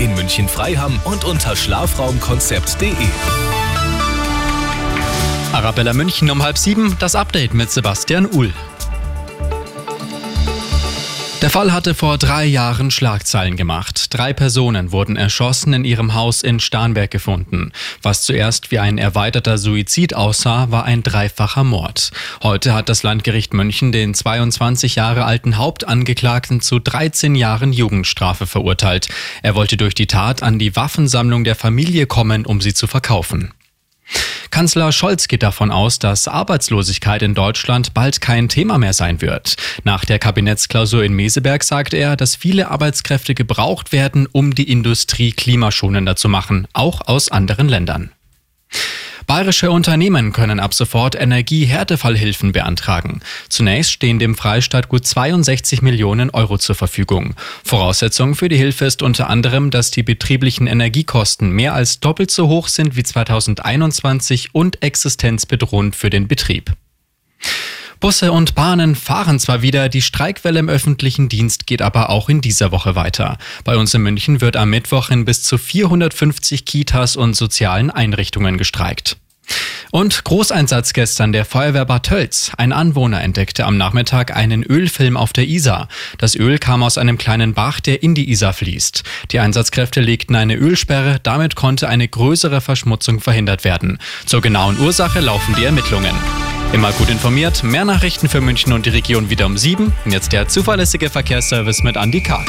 in München Freiham und unter schlafraumkonzept.de. Arabella München um halb sieben, das Update mit Sebastian Uhl. Der Fall hatte vor drei Jahren Schlagzeilen gemacht. Drei Personen wurden erschossen in ihrem Haus in Starnberg gefunden. Was zuerst wie ein erweiterter Suizid aussah, war ein dreifacher Mord. Heute hat das Landgericht München den 22 Jahre alten Hauptangeklagten zu 13 Jahren Jugendstrafe verurteilt. Er wollte durch die Tat an die Waffensammlung der Familie kommen, um sie zu verkaufen. Kanzler Scholz geht davon aus, dass Arbeitslosigkeit in Deutschland bald kein Thema mehr sein wird. Nach der Kabinettsklausur in Meseberg sagt er, dass viele Arbeitskräfte gebraucht werden, um die Industrie klimaschonender zu machen, auch aus anderen Ländern. Bayerische Unternehmen können ab sofort Energiehärtefallhilfen beantragen. Zunächst stehen dem Freistaat gut 62 Millionen Euro zur Verfügung. Voraussetzung für die Hilfe ist unter anderem, dass die betrieblichen Energiekosten mehr als doppelt so hoch sind wie 2021 und existenzbedrohend für den Betrieb. Busse und Bahnen fahren zwar wieder, die Streikwelle im öffentlichen Dienst geht aber auch in dieser Woche weiter. Bei uns in München wird am Mittwoch in bis zu 450 Kitas und sozialen Einrichtungen gestreikt. Und Großeinsatz gestern der Feuerwehr Bad Tölz. Ein Anwohner entdeckte am Nachmittag einen Ölfilm auf der Isar. Das Öl kam aus einem kleinen Bach, der in die Isar fließt. Die Einsatzkräfte legten eine Ölsperre, damit konnte eine größere Verschmutzung verhindert werden. Zur genauen Ursache laufen die Ermittlungen. Immer gut informiert, mehr Nachrichten für München und die Region wieder um sieben. Jetzt der zuverlässige Verkehrsservice mit Andy Karg.